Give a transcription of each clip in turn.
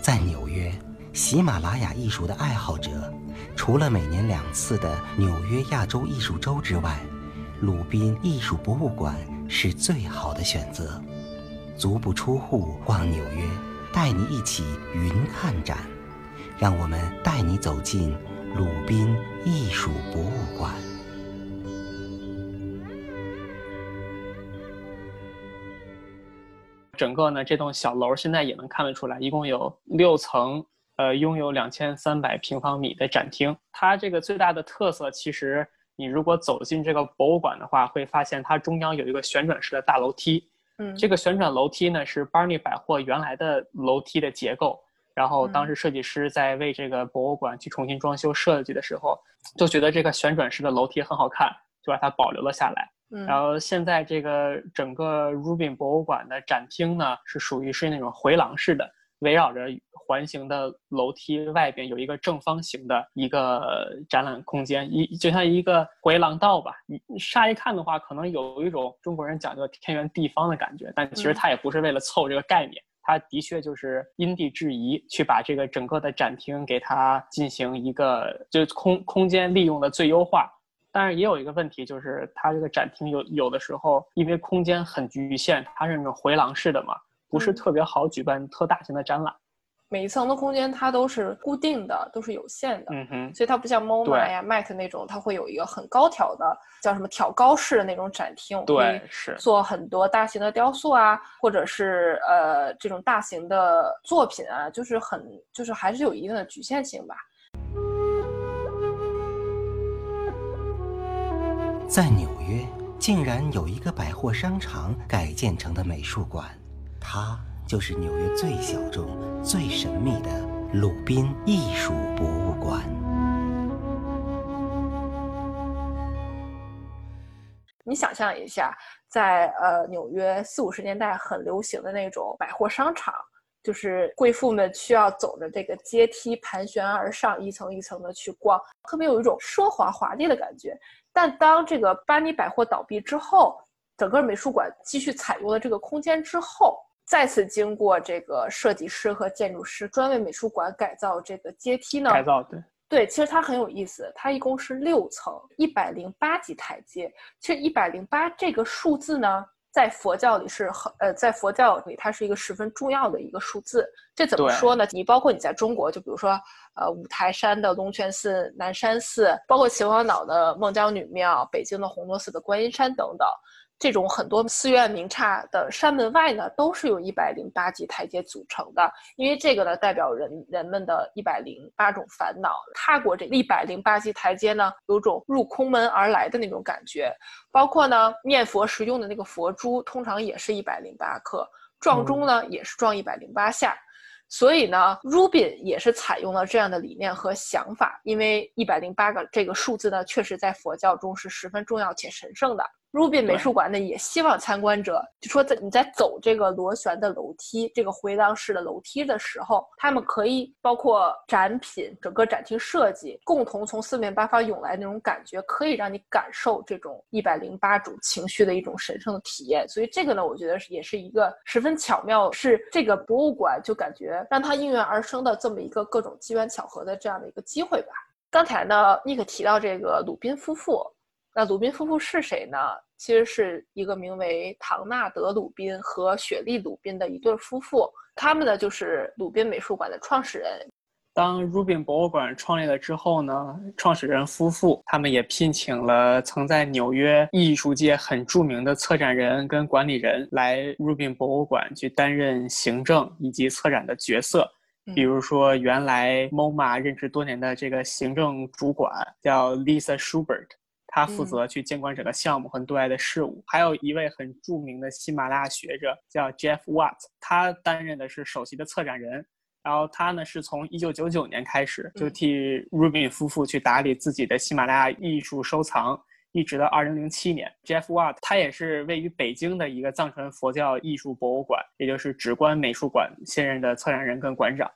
在纽约，喜马拉雅艺术的爱好者，除了每年两次的纽约亚洲艺术周之外，鲁宾艺术博物馆是最好的选择。足不出户逛纽约，带你一起云看展，让我们带你走进鲁宾艺术博物馆。整个呢，这栋小楼现在也能看得出来，一共有六层，呃，拥有两千三百平方米的展厅。它这个最大的特色，其实你如果走进这个博物馆的话，会发现它中央有一个旋转式的大楼梯。嗯，这个旋转楼梯呢，是 Barney 百货原来的楼梯的结构。然后当时设计师在为这个博物馆去重新装修设计的时候，就觉得这个旋转式的楼梯很好看，就把它保留了下来。然后现在这个整个 Rubin 博物馆的展厅呢，是属于是那种回廊式的，围绕着环形的楼梯外边有一个正方形的一个展览空间，一就像一个回廊道吧。你乍一看的话，可能有一种中国人讲究天圆地方的感觉，但其实它也不是为了凑这个概念，它的确就是因地制宜去把这个整个的展厅给它进行一个就空空间利用的最优化。但是也有一个问题，就是它这个展厅有有的时候因为空间很局限，它是那种回廊式的嘛，不是特别好举办特大型的展览。每一层的空间它都是固定的，都是有限的。嗯哼，所以它不像 MoMA 呀、Mac 那种，它会有一个很高挑的，叫什么挑高式的那种展厅，对，是做很多大型的雕塑啊，或者是呃这种大型的作品啊，就是很就是还是有一定的局限性吧。在纽约，竟然有一个百货商场改建成的美术馆，它就是纽约最小众、最神秘的鲁宾艺术博物馆。你想象一下，在呃纽约四五十年代很流行的那种百货商场，就是贵妇们需要走着这个阶梯盘旋而上，一层一层的去逛，特别有一种奢华华丽的感觉。但当这个巴尼百货倒闭之后，整个美术馆继续采用了这个空间之后，再次经过这个设计师和建筑师专为美术馆改造这个阶梯呢？改造对对，其实它很有意思，它一共是六层，一百零八级台阶。其实一百零八这个数字呢，在佛教里是很呃，在佛教里它是一个十分重要的一个数字。这怎么说呢？你包括你在中国，就比如说呃五台山的龙泉寺、南山寺，包括秦皇岛的孟姜女庙、北京的红螺寺的观音山等等。这种很多寺院名刹的山门外呢，都是由一百零八级台阶组成的，因为这个呢，代表人人们的一百零八种烦恼。踏过这一百零八级台阶呢，有种入空门而来的那种感觉。包括呢，念佛时用的那个佛珠，通常也是一百零八颗，撞钟呢也是撞一百零八下。所以呢，Rubin 也是采用了这样的理念和想法，因为一百零八个这个数字呢，确实在佛教中是十分重要且神圣的。Rubin 美术馆呢，也希望参观者就说，在你在走这个螺旋的楼梯、这个回廊式的楼梯的时候，他们可以包括展品、整个展厅设计，共同从四面八方涌来那种感觉，可以让你感受这种一百零八种情绪的一种神圣的体验。所以这个呢，我觉得也是一个十分巧妙，是这个博物馆就感觉让它应运而生的这么一个各种机缘巧合的这样的一个机会吧。刚才呢，尼克提到这个鲁宾夫妇。那鲁宾夫妇是谁呢？其实是一个名为唐纳德·鲁宾和雪莉·鲁宾的一对夫妇。他们呢，就是鲁宾美术馆的创始人。当 Rubin 博物馆创立了之后呢，创始人夫妇他们也聘请了曾在纽约艺术界很著名的策展人跟管理人来 Rubin 博物馆去担任行政以及策展的角色。比如说，原来 MoMA 任职多年的这个行政主管叫 Lisa Schubert。他负责去监管整个项目和对外的事务，还有一位很著名的喜马拉雅学者叫 Jeff Watt，他担任的是首席的策展人。然后他呢是从1999年开始就替 Rubin 夫妇去打理自己的喜马拉雅艺术收藏，一直到2007年。Jeff Watt 他也是位于北京的一个藏传佛教艺术博物馆，也就是直观美术馆现任的策展人跟馆长。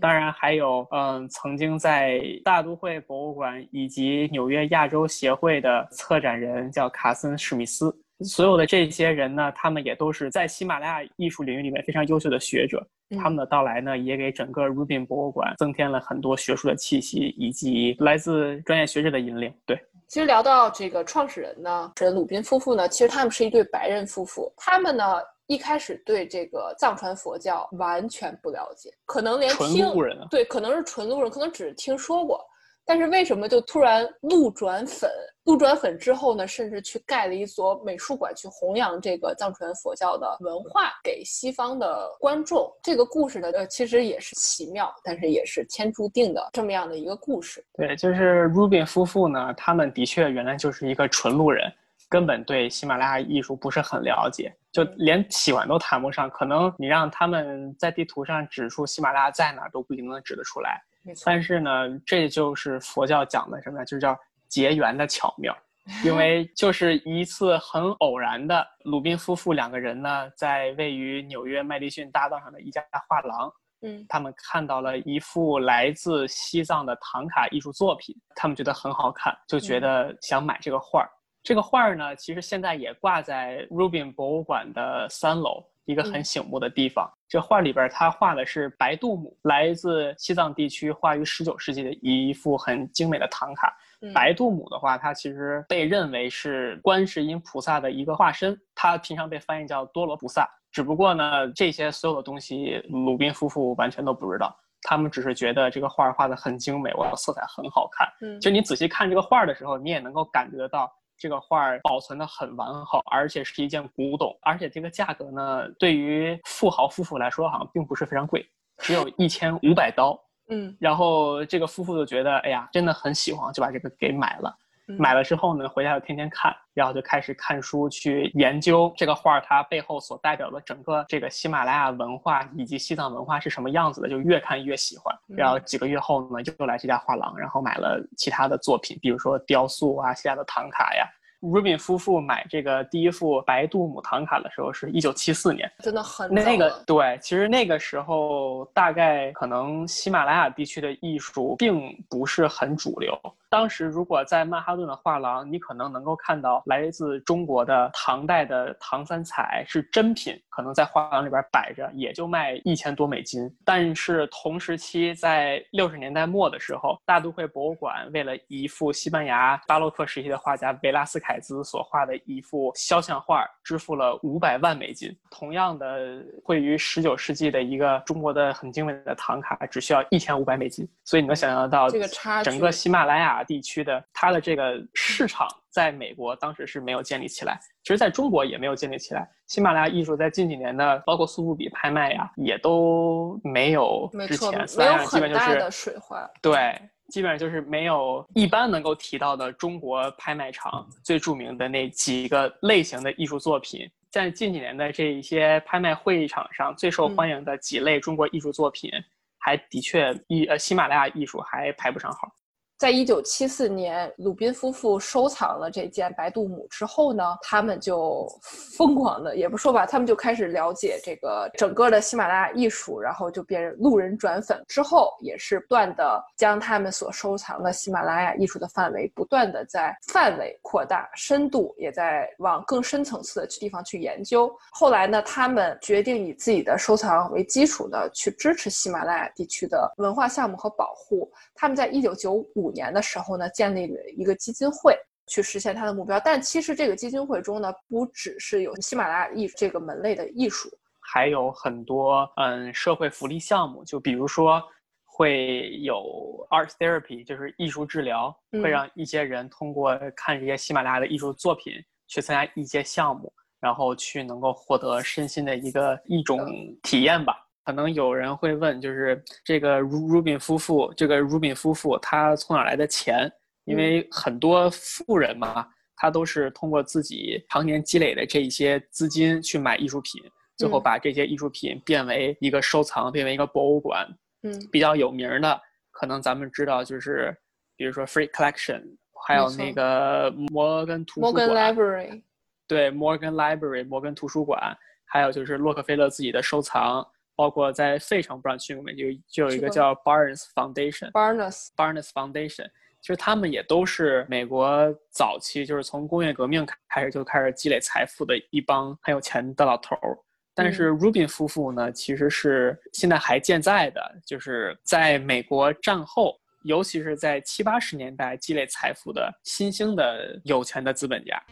当然还有，嗯，曾经在大都会博物馆以及纽约亚洲协会的策展人叫卡森史密斯。所有的这些人呢，他们也都是在喜马拉雅艺术领域里面非常优秀的学者。他们的到来呢，也给整个 Rubin 博物馆增添了很多学术的气息，以及来自专业学者的引领。对，其实聊到这个创始人呢，是鲁宾夫妇呢，其实他们是一对白人夫妇，他们呢一开始对这个藏传佛教完全不了解，可能连纯听路人啊对，可能是纯路人，可能只是听说过。但是为什么就突然路转粉？路转粉之后呢，甚至去盖了一所美术馆，去弘扬这个藏传佛教的文化给西方的观众。这个故事呢，呃，其实也是奇妙，但是也是天注定的这么样的一个故事。对，就是 Rubin 夫妇呢，他们的确原来就是一个纯路人，根本对喜马拉雅艺术不是很了解，就连喜欢都谈不上。可能你让他们在地图上指出喜马拉雅在哪儿，都不一定能指得出来。但是呢，这就是佛教讲的什么呢？就叫结缘的巧妙。因为就是一次很偶然的，鲁宾夫妇两个人呢，在位于纽约麦迪逊大道上的一家画廊，嗯他们看到了一幅来自西藏的唐卡艺术作品，他们觉得很好看，就觉得想买这个画儿。这个画儿呢，其实现在也挂在 Rubin 博物馆的三楼，一个很嗯醒目的地方。这画里边，他画的是白度母，来自西藏地区，画于19世纪的一幅很精美的唐卡。嗯白度母的话，它其实被认为是观世音菩萨的一个化身，它平常被翻译叫多罗菩萨。只不过呢，这些所有的东西，鲁宾夫妇完全都不知道，他们只是觉得这个画画的很精美，我的色彩很好看。嗯就你仔细看这个画的时候，你也能够感觉得到。这个画儿保存的很完好，而且是一件古董，而且这个价格呢，对于富豪夫妇来说好像并不是非常贵，只有一千五百刀。嗯然后这个夫妇就觉得，哎呀，真的很喜欢，就把这个给买了。嗯买了之后呢，回家就天天看，然后就开始看书去研究这个画儿它背后所代表的整个这个喜马拉雅文化以及西藏文化是什么样子的，就越看越喜欢。嗯然后几个月后呢，又来这家画廊，然后买了其他的作品，比如说雕塑啊、其他的唐卡呀。Rubin 夫妇买这个第一幅白度母唐卡的时候是一九七四年，真的很那个对，其实那个时候大概可能喜马拉雅地区的艺术并不是很主流。当时如果在曼哈顿的画廊，你可能能够看到来自中国的唐代的唐三彩是真品，可能在画廊里边摆着，也就卖一千多美金。但是同时期在六十年代末的时候，大都会博物馆为了一幅西班牙巴洛克时期的画家维拉斯凯兹所画的一幅肖像画，支付了五百万美金。同样的，会于十九世纪的一个中国的很精美的唐卡，只需要一千五百美金。所以你能想象得到这个差整个喜马拉雅地区的它的这个市场，在美国当时是没有建立起来，其实在中国也没有建立起来。喜马拉雅艺术在近几年的，包括苏富比拍卖呀，也都没有，之前，没有基本就是很大的水花。对，基本上就是没有一般能够提到的中国拍卖场最著名的那几个类型的艺术作品。在近几年的这一些拍卖会场上，最受欢迎的几类中国艺术作品，还的确艺呃喜马拉雅艺术还排不上号。在一九七四年，鲁宾夫妇收藏了这件白度母之后呢，他们就疯狂的，也不说吧，他们就开始了解这个整个的喜马拉雅艺术，然后就变成路人转粉。之后也是不断的将他们所收藏的喜马拉雅艺术的范围不断的在范围扩大，深度也在往更深层次的地方去研究。后来呢，他们决定以自己的收藏为基础的去支持喜马拉雅地区的文化项目和保护。他们在一九九五年的时候呢，建立了一个基金会，去实现他的目标。但其实这个基金会中呢，不只是有喜马拉雅艺这个门类的艺术，还有很多嗯社会福利项目，就比如说会有 art therapy，就是艺术治疗，嗯会让一些人通过看这些喜马拉雅的艺术作品去参加一些项目，然后去能够获得身心的一个一种体验吧。可能有人会问，就是这个 Rubin 夫妇，这个 Rubin 夫妇他从哪来的钱？因为很多富人嘛，他都是通过自己常年积累的这一些资金去买艺术品，最后嗯把这些艺术品变为一个收藏，变为一个博物馆。嗯比较有名儿的，可能咱们知道就是，比如说 Free Collection，还有那个摩根图书馆，Library，对，Morgan Library，摩根图书馆，还有就是洛克菲勒自己的收藏，包括在费城，不知道你去过没？就就有一个叫 Barnes Foundation。Barnes，Barnes Foundation，其实他们也都是美国早期，就是从工业革命开始就开始积累财富的一帮很有钱的老头儿。但是 Rubin 夫妇呢，其实是现在还健在的，就是在美国战后，尤其是在七八十年代积累财富的新兴的有钱的资本家。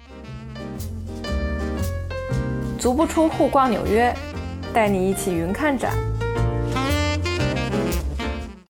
足不出户逛纽约，带你一起云看展。